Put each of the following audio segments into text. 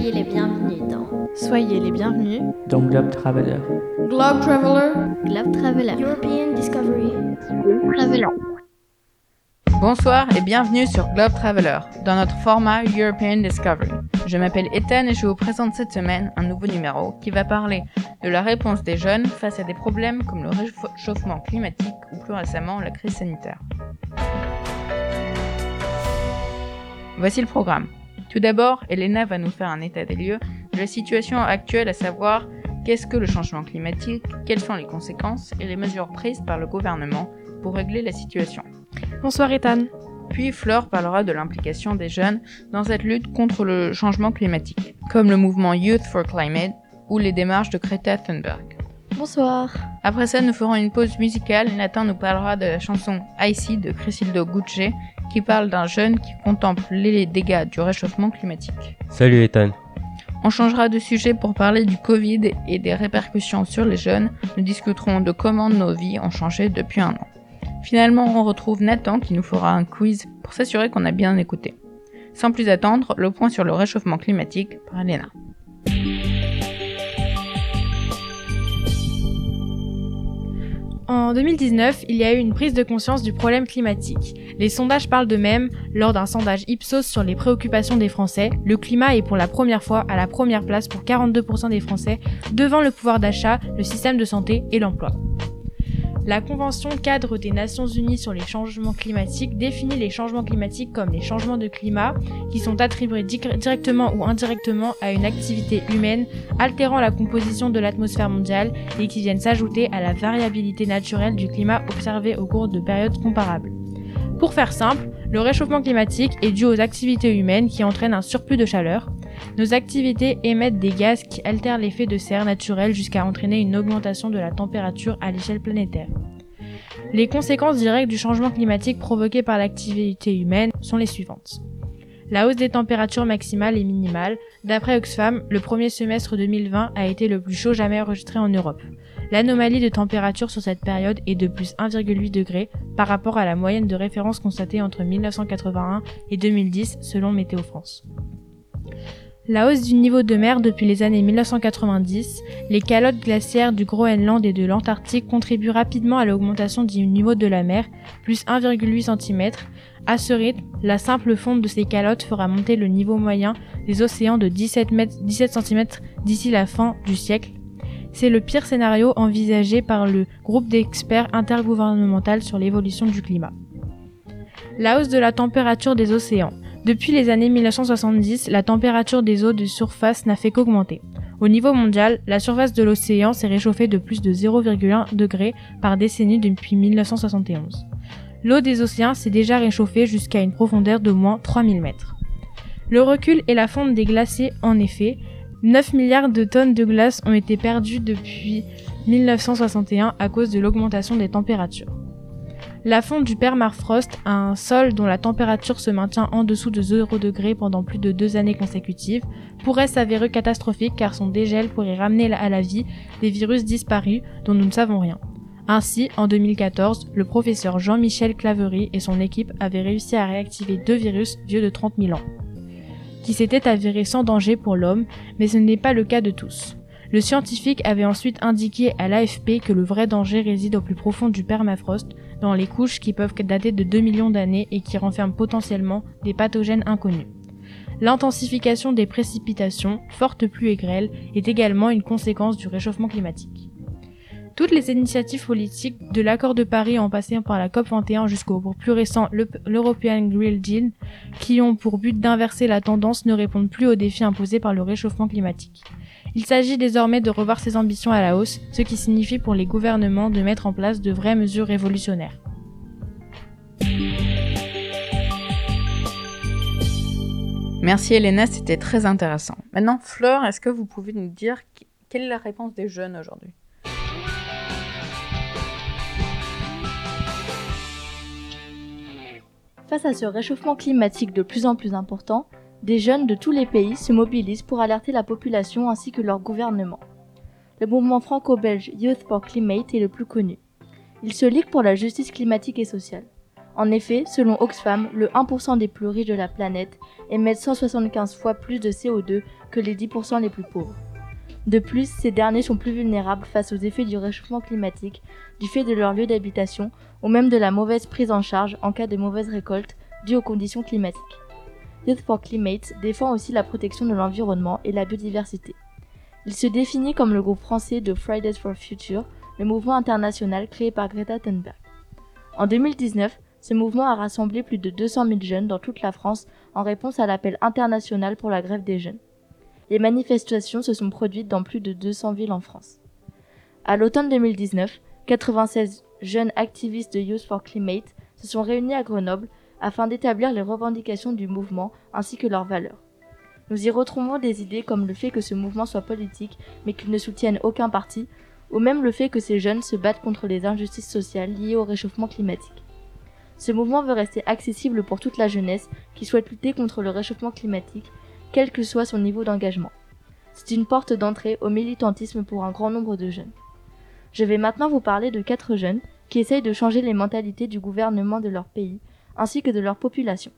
Soyez les bienvenus dans Soyez les bienvenus dans Globe Traveler. Globe Traveler. Globe Traveler. European Discovery. Traveler. Bonsoir et bienvenue sur Globe Traveler, dans notre format European Discovery. Je m'appelle Ethan et je vous présente cette semaine un nouveau numéro qui va parler de la réponse des jeunes face à des problèmes comme le réchauffement climatique ou plus récemment la crise sanitaire. Voici le programme. Tout d'abord, Elena va nous faire un état des lieux de la situation actuelle, à savoir qu'est-ce que le changement climatique, quelles sont les conséquences et les mesures prises par le gouvernement pour régler la situation. Bonsoir Ethan. Puis Flore parlera de l'implication des jeunes dans cette lutte contre le changement climatique, comme le mouvement Youth for Climate ou les démarches de Greta Thunberg. Bonsoir. Après ça, nous ferons une pause musicale. Nathan nous parlera de la chanson Icy de Crisildo Gucci qui parle d'un jeune qui contemple les dégâts du réchauffement climatique. Salut Ethan. On changera de sujet pour parler du Covid et des répercussions sur les jeunes. Nous discuterons de comment nos vies ont changé depuis un an. Finalement, on retrouve Nathan qui nous fera un quiz pour s'assurer qu'on a bien écouté. Sans plus attendre, le point sur le réchauffement climatique par Elena. En 2019, il y a eu une prise de conscience du problème climatique. Les sondages parlent d'eux-mêmes. Lors d'un sondage Ipsos sur les préoccupations des Français, le climat est pour la première fois à la première place pour 42% des Français, devant le pouvoir d'achat, le système de santé et l'emploi. La Convention cadre des Nations Unies sur les changements climatiques définit les changements climatiques comme les changements de climat qui sont attribués directement ou indirectement à une activité humaine altérant la composition de l'atmosphère mondiale et qui viennent s'ajouter à la variabilité naturelle du climat observé au cours de périodes comparables. Pour faire simple, le réchauffement climatique est dû aux activités humaines qui entraînent un surplus de chaleur, nos activités émettent des gaz qui altèrent l'effet de serre naturel jusqu'à entraîner une augmentation de la température à l'échelle planétaire. Les conséquences directes du changement climatique provoqué par l'activité humaine sont les suivantes. La hausse des températures maximales et minimales. D'après Oxfam, le premier semestre 2020 a été le plus chaud jamais enregistré en Europe. L'anomalie de température sur cette période est de plus 1,8 degré par rapport à la moyenne de référence constatée entre 1981 et 2010 selon Météo France. La hausse du niveau de mer depuis les années 1990, les calottes glaciaires du Groenland et de l'Antarctique contribuent rapidement à l'augmentation du niveau de la mer, plus 1,8 cm. À ce rythme, la simple fonte de ces calottes fera monter le niveau moyen des océans de 17, 17 cm d'ici la fin du siècle. C'est le pire scénario envisagé par le groupe d'experts intergouvernemental sur l'évolution du climat. La hausse de la température des océans. Depuis les années 1970, la température des eaux de surface n'a fait qu'augmenter. Au niveau mondial, la surface de l'océan s'est réchauffée de plus de 0,1 degré par décennie depuis 1971. L'eau des océans s'est déjà réchauffée jusqu'à une profondeur de moins 3000 mètres. Le recul et la fonte des glaciers, en effet, 9 milliards de tonnes de glace ont été perdues depuis 1961 à cause de l'augmentation des températures. La fonte du permafrost, un sol dont la température se maintient en dessous de 0 degré pendant plus de deux années consécutives, pourrait s'avérer catastrophique car son dégel pourrait ramener à la vie des virus disparus dont nous ne savons rien. Ainsi, en 2014, le professeur Jean-Michel Claverie et son équipe avaient réussi à réactiver deux virus vieux de 30 000 ans, qui s'étaient avérés sans danger pour l'homme, mais ce n'est pas le cas de tous. Le scientifique avait ensuite indiqué à l'AFP que le vrai danger réside au plus profond du permafrost, dans les couches qui peuvent dater de 2 millions d'années et qui renferment potentiellement des pathogènes inconnus. L'intensification des précipitations, fortes pluies et grêles, est également une conséquence du réchauffement climatique. Toutes les initiatives politiques, de l'accord de Paris en passant par la COP21 jusqu'au plus récent l'European Green Deal, qui ont pour but d'inverser la tendance, ne répondent plus aux défis imposés par le réchauffement climatique. Il s'agit désormais de revoir ses ambitions à la hausse, ce qui signifie pour les gouvernements de mettre en place de vraies mesures révolutionnaires. Merci Elena, c'était très intéressant. Maintenant, Fleur, est-ce que vous pouvez nous dire quelle est la réponse des jeunes aujourd'hui? Face à ce réchauffement climatique de plus en plus important, des jeunes de tous les pays se mobilisent pour alerter la population ainsi que leur gouvernement. Le mouvement franco-belge Youth for Climate est le plus connu. Il se ligue pour la justice climatique et sociale. En effet, selon Oxfam, le 1% des plus riches de la planète émettent 175 fois plus de CO2 que les 10% les plus pauvres. De plus, ces derniers sont plus vulnérables face aux effets du réchauffement climatique, du fait de leur lieu d'habitation ou même de la mauvaise prise en charge en cas de mauvaise récolte due aux conditions climatiques. Youth for Climate défend aussi la protection de l'environnement et la biodiversité. Il se définit comme le groupe français de Fridays for Future, le mouvement international créé par Greta Thunberg. En 2019, ce mouvement a rassemblé plus de 200 000 jeunes dans toute la France en réponse à l'appel international pour la grève des jeunes. Les manifestations se sont produites dans plus de 200 villes en France. À l'automne 2019, 96 jeunes activistes de Youth for Climate se sont réunis à Grenoble afin d'établir les revendications du mouvement ainsi que leurs valeurs. Nous y retrouvons des idées comme le fait que ce mouvement soit politique mais qu'il ne soutienne aucun parti, ou même le fait que ces jeunes se battent contre les injustices sociales liées au réchauffement climatique. Ce mouvement veut rester accessible pour toute la jeunesse qui souhaite lutter contre le réchauffement climatique, quel que soit son niveau d'engagement. C'est une porte d'entrée au militantisme pour un grand nombre de jeunes. Je vais maintenant vous parler de quatre jeunes qui essayent de changer les mentalités du gouvernement de leur pays ainsi que de leur population.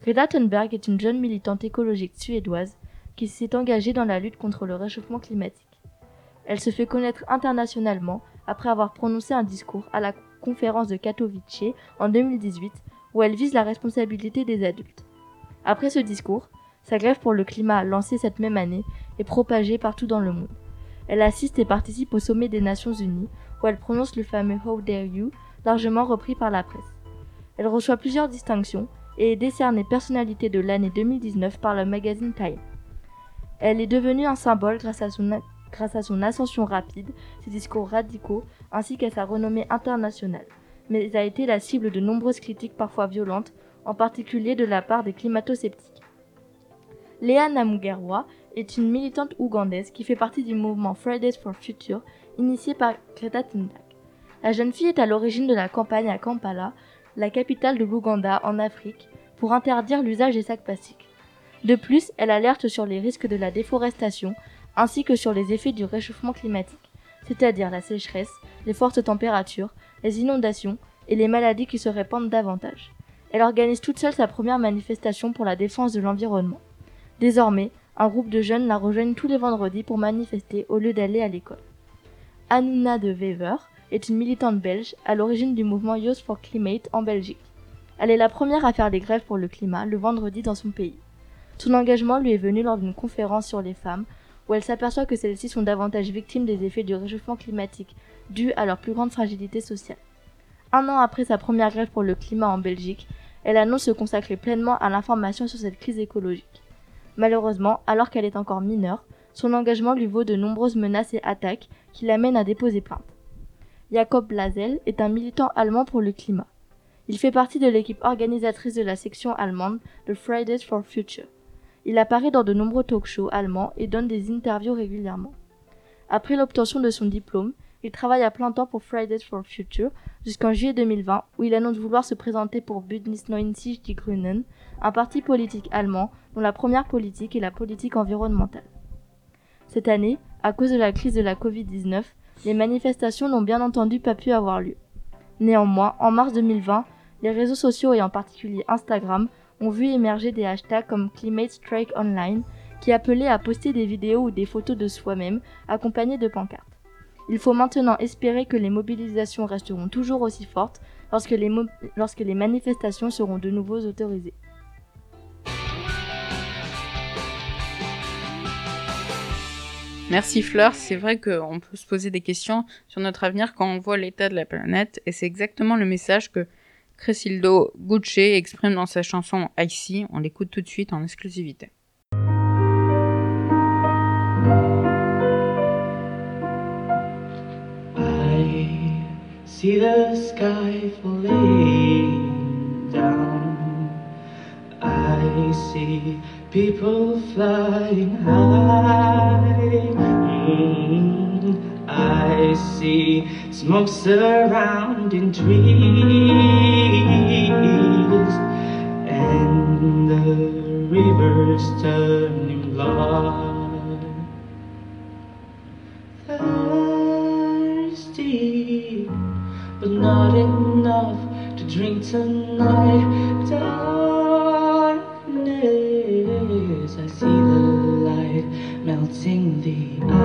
Greta Thunberg est une jeune militante écologique suédoise qui s'est engagée dans la lutte contre le réchauffement climatique. Elle se fait connaître internationalement après avoir prononcé un discours à la conférence de Katowice en 2018 où elle vise la responsabilité des adultes. Après ce discours, sa grève pour le climat lancée cette même année est propagée partout dans le monde. Elle assiste et participe au sommet des Nations Unies où elle prononce le fameux How dare you, largement repris par la presse. Elle reçoit plusieurs distinctions et est décernée personnalité de l'année 2019 par le magazine Time. Elle est devenue un symbole grâce à son, ascension rapide, ses discours radicaux ainsi qu'à sa renommée internationale, mais a été la cible de nombreuses critiques parfois violentes, en particulier de la part des climato-sceptiques. Léa Namugerwa est une militante ougandaise qui fait partie du mouvement Fridays for Future initié par Greta Thunberg. La jeune fille est à l'origine de la campagne à Kampala la capitale de l'Ouganda en Afrique, pour interdire l'usage des sacs plastiques. De plus, elle alerte sur les risques de la déforestation ainsi que sur les effets du réchauffement climatique, c'est-à-dire la sécheresse, les fortes températures, les inondations et les maladies qui se répandent davantage. Elle organise toute seule sa première manifestation pour la défense de l'environnement. Désormais, un groupe de jeunes la rejoignent tous les vendredis pour manifester au lieu d'aller à l'école. Anuna de Wever, est une militante belge à l'origine du mouvement Youth for Climate en Belgique. Elle est la première à faire des grèves pour le climat le vendredi dans son pays. Son engagement lui est venu lors d'une conférence sur les femmes où elle s'aperçoit que celles-ci sont davantage victimes des effets du réchauffement climatique dus à leur plus grande fragilité sociale. Un an après sa première grève pour le climat en Belgique, elle annonce se consacrer pleinement à l'information sur cette crise écologique. Malheureusement, alors qu'elle est encore mineure, son engagement lui vaut de nombreuses menaces et attaques qui l'amènent à déposer plainte. Jakob Blazel est un militant allemand pour le climat. Il fait partie de l'équipe organisatrice de la section allemande de Fridays for Future. Il apparaît dans de nombreux talk-shows allemands et donne des interviews régulièrement. Après l'obtention de son diplôme, il travaille à plein temps pour Fridays for Future jusqu'en juillet 2020 où il annonce vouloir se présenter pour Bündnis 90 Die Grünen, un parti politique allemand dont la première politique est la politique environnementale. Cette année, à cause de la crise de la Covid-19, les manifestations n'ont bien entendu pas pu avoir lieu. Néanmoins, en mars 2020, les réseaux sociaux et en particulier Instagram ont vu émerger des hashtags comme Climate Strike Online qui appelaient à poster des vidéos ou des photos de soi-même accompagnées de pancartes. Il faut maintenant espérer que les mobilisations resteront toujours aussi fortes lorsque les, lorsque les manifestations seront de nouveau autorisées. Merci Fleur, c'est vrai qu'on peut se poser des questions sur notre avenir quand on voit l'état de la planète et c'est exactement le message que Cresildo Gucci exprime dans sa chanson Icy. On l'écoute tout de suite en exclusivité. I see the sky falling down. People flying high. I see smoke surrounding trees and the rivers turning blood. Thirsty, but not enough to drink tonight. Melting the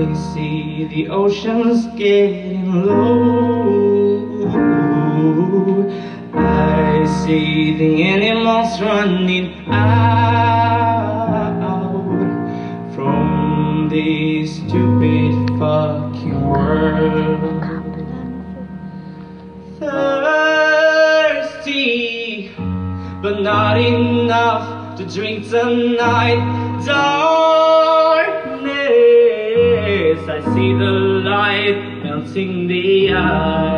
I see the oceans getting low. I see the animals running out from this stupid fucking world thirsty, but not enough to drink tonight. I see the light melting the ice.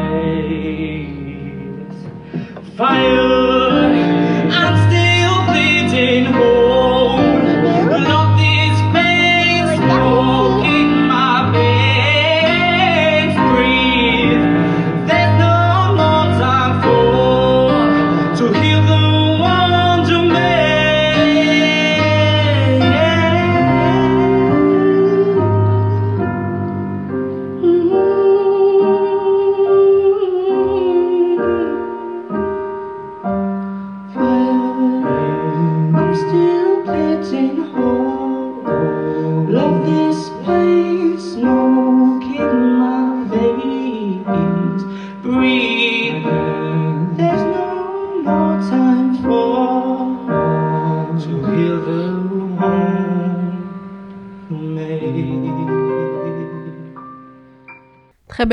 Fire,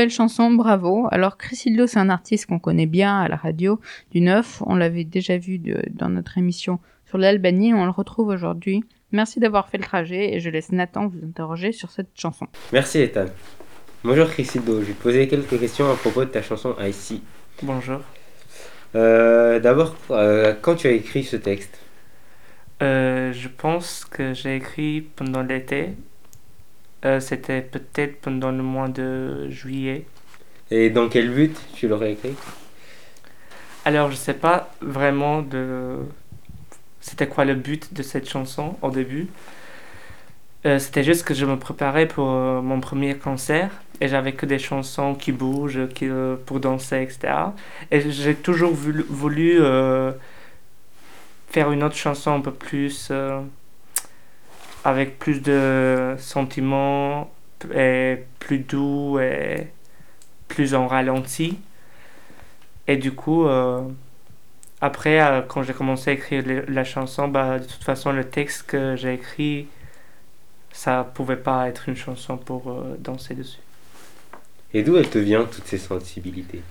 belle chanson, bravo. Alors Chrysildo, c'est un artiste qu'on connaît bien à la radio du 9. On l'avait déjà vu de- dans notre émission sur l'Albanie. On le retrouve aujourd'hui. Merci d'avoir fait le trajet et je laisse Nathan vous interroger sur cette chanson. Merci Ethan. Bonjour Chrysildo, je vais te poser quelques questions à propos de ta chanson Icy. Bonjour. Euh, D'abord, euh, quand tu as écrit ce texte? Euh, je pense que j'ai écrit pendant l'été. Euh, C'était peut-être pendant le mois de juillet. et dans quel but tu l'aurais écrit? Alors, je sais pas vraiment de. C'était quoi le but de cette chanson au début. Euh, C'était juste que je me préparais pour euh, mon premier concert et j'avais que des chansons qui bougent, qui, pour danser, etc. Et j'ai toujours voulu, voulu, faire une autre chanson un peu plus. Avec plus de sentiments et plus doux et plus en ralenti. Et du coup, euh, après, euh, quand j'ai commencé à écrire le- la chanson, bah, de toute façon, le texte que j'ai écrit, ça pouvait pas être une chanson pour euh, danser dessus. Et d'où elle te vient, toutes ces sensibilités?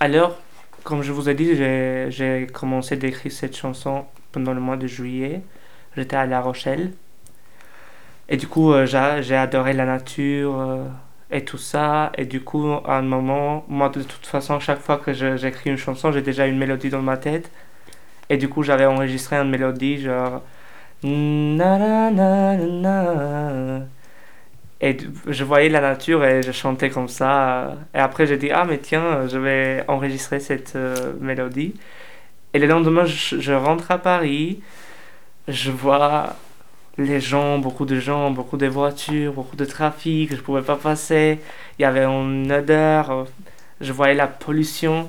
Alors, comme je vous ai dit, j'ai j'ai commencé d'écrire cette chanson pendant le mois de juillet. J'étais à La Rochelle. Et du coup, euh, j'a- j'ai adoré la nature euh, et tout ça. Et du coup, à un moment, moi, de toute façon, chaque fois que j'écris une chanson, j'ai déjà une mélodie dans ma tête. Et du coup, j'avais enregistré une mélodie genre. Et je voyais la nature et je chantais comme ça. Et après, j'ai dit, ah, mais tiens, je vais enregistrer cette euh, mélodie. Et le lendemain, je rentre à Paris. Je vois les gens, beaucoup de gens, beaucoup de voitures, beaucoup de trafic. Je pouvais pas passer. Il y avait une odeur. Je voyais la pollution.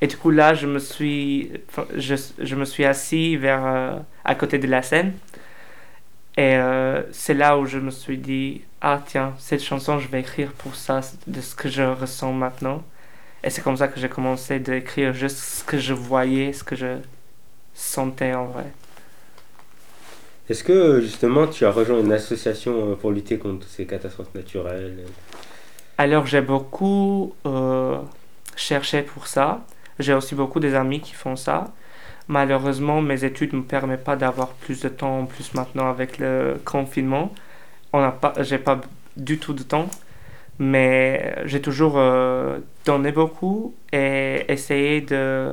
Et du coup, là, je me suis, je, je me suis assis vers, euh, à côté de la scène. Et euh, c'est là où je me suis dit, ah tiens, cette chanson, je vais écrire pour ça, de ce que je ressens maintenant. Et c'est comme ça que j'ai commencé d'écrire juste ce que je voyais, ce que je sentais en vrai. Est-ce que justement tu as rejoint une association euh, pour lutter contre ces catastrophes naturelles? Alors j'ai beaucoup euh, cherché pour ça. J'ai aussi beaucoup des amis qui font ça. Malheureusement, mes études ne me permettent pas d'avoir plus de temps en plus maintenant avec le confinement. On n'a pas, j'ai pas du tout de temps, mais j'ai toujours euh, donné beaucoup et essayé de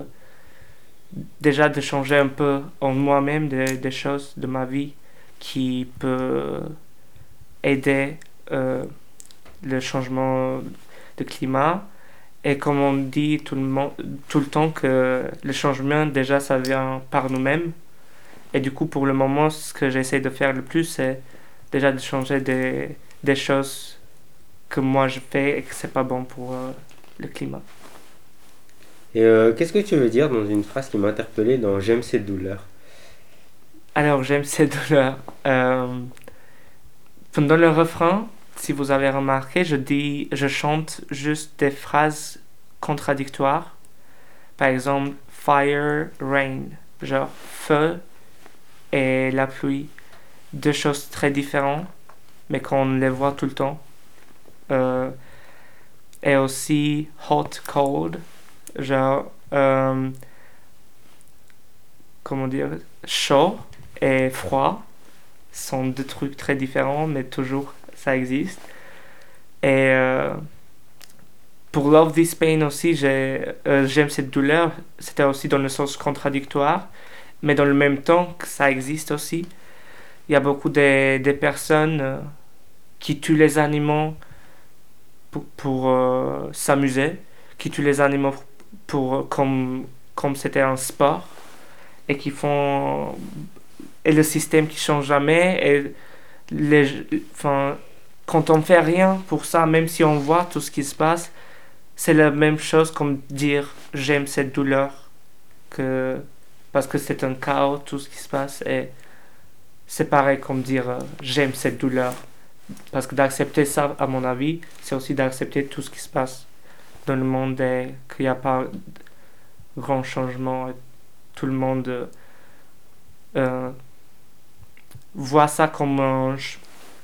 déjà de changer un peu en moi-même des, choses de ma vie qui peut aider euh, le changement de climat. Et comme on dit tout le, tout le temps que le changement, déjà, ça vient par nous-mêmes. Et du coup, pour le moment, ce que j'essaie de faire le plus, c'est déjà de changer des, des choses que moi je fais et que c'est pas bon pour euh, le climat. Et euh, qu'est-ce que tu veux dire dans une phrase qui m'a interpellé dans J'aime cette douleur? Alors, j'aime cette douleur. Euh, pendant le refrain, si vous avez remarqué, je dis, je chante juste des phrases contradictoires. Par exemple, fire, rain, genre feu et la pluie. Deux choses très différentes, mais qu'on les voit tout le temps. Euh, et aussi hot, cold, genre, euh, comment dire, chaud et froid sont deux trucs très différents, mais toujours ça existe. Et euh, pour Love This Pain aussi, euh, j'aime cette douleur. C'était aussi dans le sens contradictoire, mais dans le même temps que ça existe aussi. Il y a beaucoup de, personnes qui tuent les animaux pour, pour s'amuser, qui tuent les animaux pour, comme, comme c'était un sport, et qui font. Et le système qui change jamais, et les, enfin, quand on fait rien pour ça, même si on voit tout ce qui se passe, c'est la même chose comme dire j'aime cette douleur que parce que c'est un chaos tout ce qui se passe et c'est pareil comme dire euh, j'aime cette douleur parce que d'accepter ça à mon avis c'est aussi d'accepter tout ce qui se passe dans le monde et qu'il n'y a pas grand changement et tout le monde euh, voit ça comme un,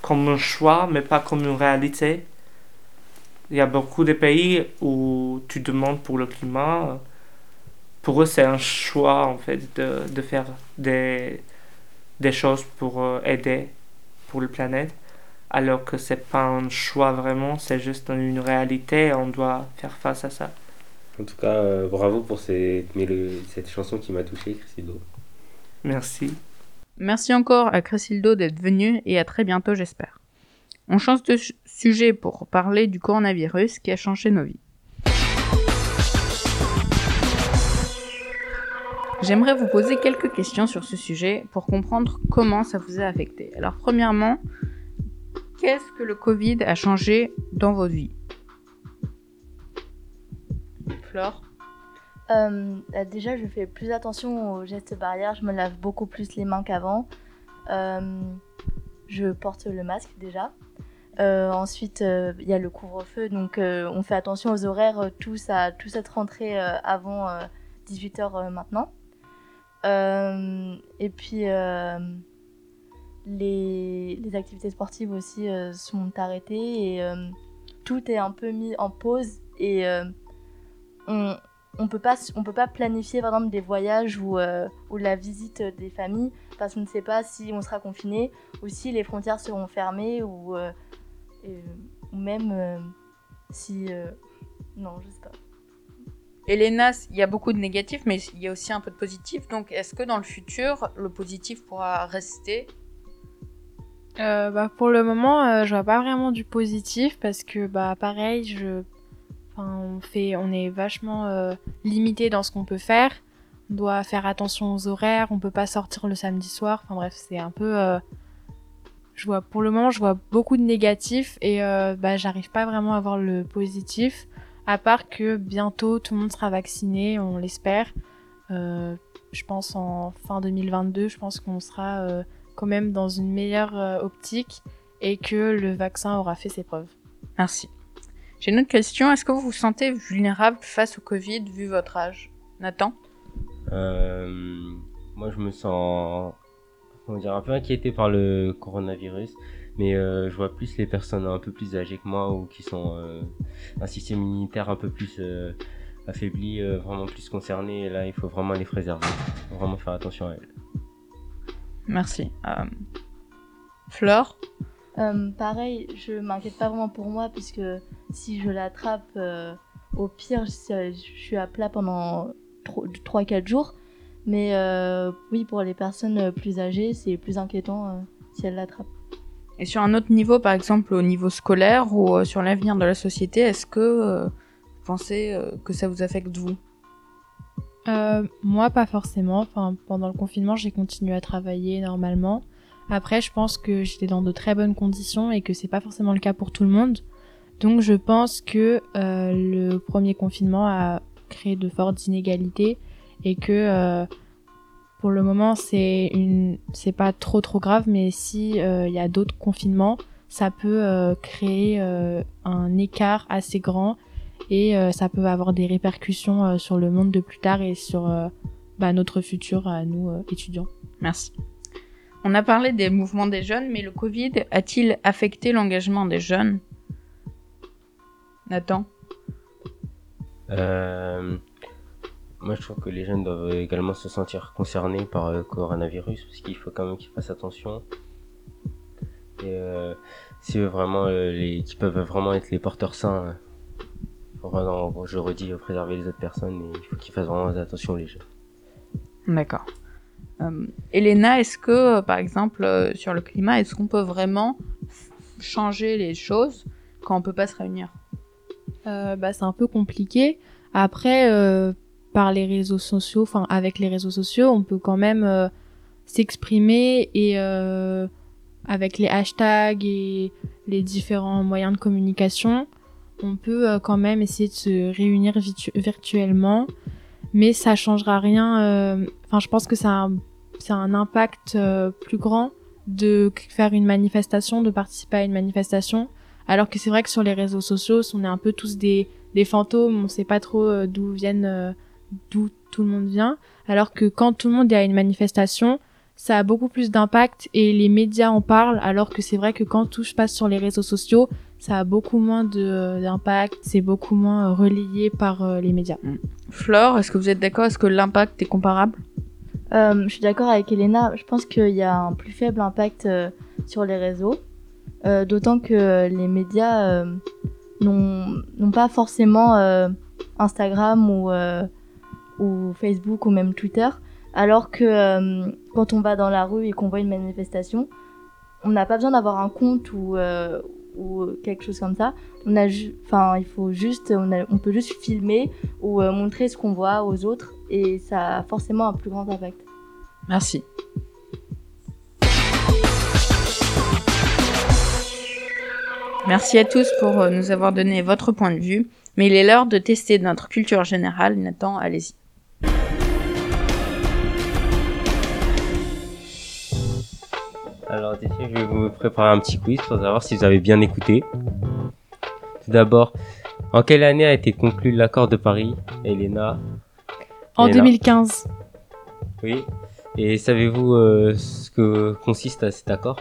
comme un choix, mais pas comme une réalité. Il y a beaucoup de pays où tu demandes pour le climat. Pour eux, c'est un choix, en fait, de, de faire des, des choses pour euh, aider pour la planète. Alors que c'est pas un choix vraiment, c'est juste une réalité et on doit faire face à ça. En tout cas, euh, bravo pour cette, chanson qui m'a touché, Crisildo. Merci. Merci encore à Cressildo d'être venu et à très bientôt j'espère. On change de su- sujet pour parler du coronavirus qui a changé nos vies. J'aimerais vous poser quelques questions sur ce sujet pour comprendre comment ça vous a affecté. Alors premièrement, qu'est-ce que le Covid a changé dans votre vie? Flore? Euh, euh, déjà, je fais plus attention aux gestes barrières. Je me lave beaucoup plus les mains qu'avant. Euh, je porte le masque déjà. Euh, ensuite, euh, il y a le couvre-feu, donc euh, on fait attention aux horaires, tous à tous être rentrés euh, avant 18h maintenant. Euh, et puis, euh, les, activités sportives aussi euh, sont arrêtées et euh, tout est un peu mis en pause et euh, on, on peut pas on peut pas planifier par exemple des voyages ou, ou la visite des familles parce qu'on ne sait pas si on sera confiné ou si les frontières seront fermées ou, ou même si non je sais pas Elena, il y a beaucoup de négatifs, mais il y a aussi un peu de positif. Donc, est-ce que dans le futur, le positif pourra rester Euh, bah, pour le moment, euh, je vois pas vraiment du positif parce que bah pareil, je, enfin, on fait, on est vachement euh, limité dans ce qu'on peut faire. On doit faire attention aux horaires, on peut pas sortir le samedi soir. Enfin bref, c'est un peu, euh, je vois pour le moment, je vois beaucoup de négatifs et bah j'arrive pas vraiment à voir le positif. À part que bientôt tout le monde sera vacciné, on l'espère. Je pense en fin 2022, je pense qu'on sera quand même dans une meilleure euh, optique et que le vaccin aura fait ses preuves. Merci. J'ai une autre question. Est-ce que vous vous sentez vulnérable face au Covid vu votre âge? Nathan? Euh, moi, je me sens comment dire, un peu inquiété par le coronavirus. Mais euh, je vois plus les personnes un peu plus âgées que moi ou qui sont euh, un système immunitaire un peu plus euh, affaibli, euh, vraiment plus concerné. Et là, il faut vraiment les préserver. Vraiment faire attention à elles. Merci. Euh, Flore Euh, pareil, je m'inquiète pas vraiment pour moi puisque si je l'attrape, euh, au pire, je, suis à plat pendant 3-4 jours. Mais oui, pour les personnes plus âgées, c'est plus inquiétant si elles l'attrapent. Et sur un autre niveau, par exemple au niveau scolaire ou sur l'avenir de la société, est-ce que vous pensez que ça vous affecte vous? Euh, moi, pas forcément. Enfin, pendant le confinement, j'ai continué à travailler normalement. Après, je pense que j'étais dans de très bonnes conditions et que c'est pas forcément le cas pour tout le monde. Donc, je pense que euh, le premier confinement a créé de fortes inégalités et que euh, pour le moment, c'est une, c'est pas trop trop grave, mais si euh, il y a d'autres confinements, ça peut euh, créer un écart assez grand et euh, ça peut avoir des répercussions euh, sur le monde de plus tard et sur euh, bah, notre futur à nous euh, étudiants. Merci. On a parlé des mouvements des jeunes, mais le Covid a-t-il affecté l'engagement des jeunes? Nathan? Euh, moi, je trouve que les jeunes doivent également se sentir concernés par le coronavirus parce qu'il faut quand même qu'ils fassent attention. Et euh, si eux, vraiment, euh, les, qui peuvent vraiment être les porteurs sains, euh, faut vraiment, je redis, préserver les autres personnes et il faut qu'ils fassent vraiment attention les jeunes. D'accord. Euh, Elena, est-ce que, euh, par exemple, euh, sur le climat, est-ce qu'on peut vraiment changer les choses quand on peut pas se réunir? Euh, bah, c'est un peu compliqué. Après, euh, par les réseaux sociaux, enfin avec les réseaux sociaux, on peut quand même euh, s'exprimer et euh, avec les hashtags et les différents moyens de communication, on peut euh, quand même essayer de se réunir virtu- virtuellement, mais ça changera rien. euh, Enfin, je pense que ça a un, impact euh, plus grand de faire une manifestation, de participer à une manifestation, alors que c'est vrai que sur les réseaux sociaux, on est un peu tous des, des fantômes, on sait pas trop d'où viennent, d'où tout le monde vient. Alors que quand tout le monde est à une manifestation, ça a beaucoup plus d'impact et les médias en parlent. Alors que c'est vrai que quand tout se passe sur les réseaux sociaux, ça a beaucoup moins de- d'impact, c'est beaucoup moins euh, relayé par euh, les médias. Flore, est-ce que vous êtes d'accord? Est-ce que l'impact est comparable? Euh, je suis d'accord avec Elena, je pense qu'il y a un plus faible impact euh, sur les réseaux, euh, d'autant que les médias euh, n'ont n'ont pas forcément euh, Instagram ou, euh, ou Facebook ou même Twitter, alors que euh, quand on va dans la rue et qu'on voit une manifestation, on n'a pas besoin d'avoir un compte ou, euh, ou quelque chose comme ça. On a, enfin, il faut juste, on, a- on peut juste filmer ou euh, montrer ce qu'on voit aux autres et ça a forcément un plus grand impact. Merci. Merci à tous pour euh, nous avoir donné votre point de vue, mais il est l'heure de tester notre culture générale. Nathan, allez-y. Alors, je vais vous préparer un petit quiz pour savoir si vous avez bien écouté. Tout d'abord, en quelle année a été conclu l'accord de Paris, Elena? En Elena 2015, Oui. Et savez-vous euh, ce que consiste à cet accord?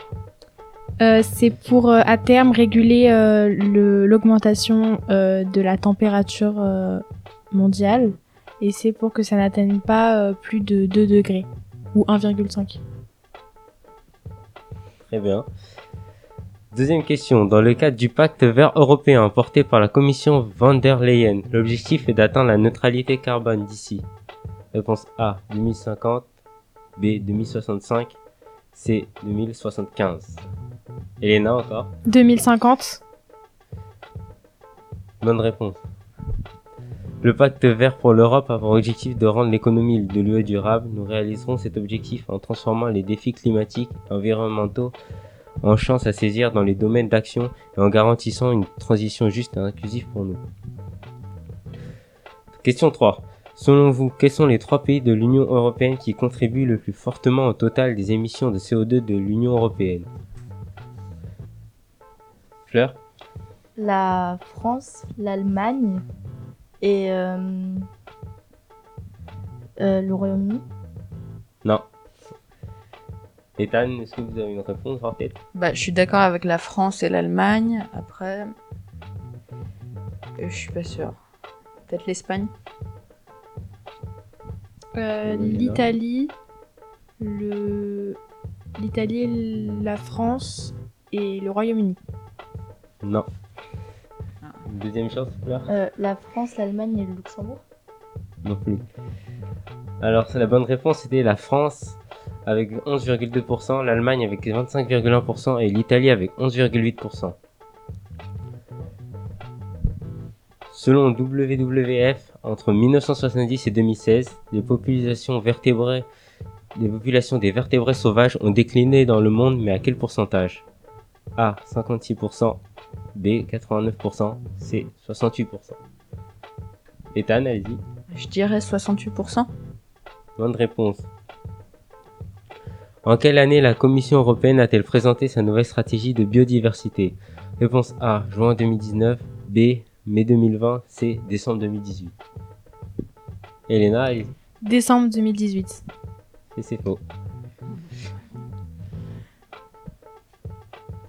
Euh, c'est pour euh, à terme réguler le- l'augmentation de la température mondiale et c'est pour que ça n'atteigne pas plus de 2 degrés ou 1,5. Très bien. Deuxième question. Dans le cadre du pacte vert européen porté par la commission van der Leyen, l'objectif est d'atteindre la neutralité carbone d'ici. Réponse A 2050, B 2065, C 2075. Elena encore 2050 Bonne réponse. Le pacte vert pour l'Europe a pour objectif de rendre l'économie de l'UE durable. Nous réaliserons cet objectif en transformant les défis climatiques et environnementaux en chances à saisir dans les domaines d'action et en garantissant une transition juste et inclusive pour nous. Question 3. Selon vous, quels sont les trois pays de l'Union européenne qui contribuent le plus fortement au total des émissions de CO2 de l'Union européenne? Fleur? La France, l'Allemagne et euh, euh, le Royaume-Uni? Non. Ethan, est-ce que vous avez une réponse en tête? Bah, je suis d'accord avec la France et l'Allemagne. Après, je suis pas sûre. Peut-être l'Espagne? Euh. L'Italie, le... l'Italie, la France et le Royaume-Uni. Non. Deuxième chance, Fleur Euh, la France, l'Allemagne et le Luxembourg. Non plus. Alors, c'est la bonne réponse, c'était la France avec 11,2%, l'Allemagne avec 25,1% et l'Italie avec 11,8%. Selon WWF, entre 1970 et 2016, les populations vertébrées, les populations des vertébrés sauvages ont décliné dans le monde, mais à quel pourcentage? A 56%, B 89%, C 68%. Ethan, allez-y. Je dirais 68%. Bonne réponse. En quelle année la Commission européenne a-t-elle présenté sa nouvelle stratégie de biodiversité? Réponse A, juin 2019, B, mai 2020, C, décembre 2018. Elena, allez-y. Décembre 2018. Et c'est faux.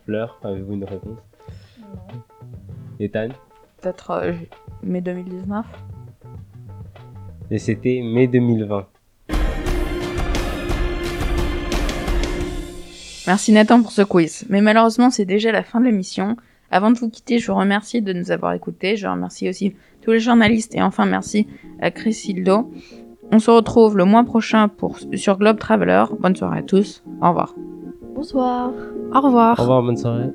Fleur, avez-vous une réponse? Ethan Peut-être euh, mai 2019. Et c'était mai 2020. Merci Nathan pour ce quiz. Mais malheureusement, c'est déjà la fin de l'émission. Avant de vous quitter, je vous remercie de nous avoir écoutés. Je remercie aussi tous les journalistes et enfin merci à Chris Hildo. On se retrouve le mois prochain pour, sur Globe Traveler. Bonne soirée à tous. Au revoir. Bonsoir. Au revoir. Au revoir, bonne soirée.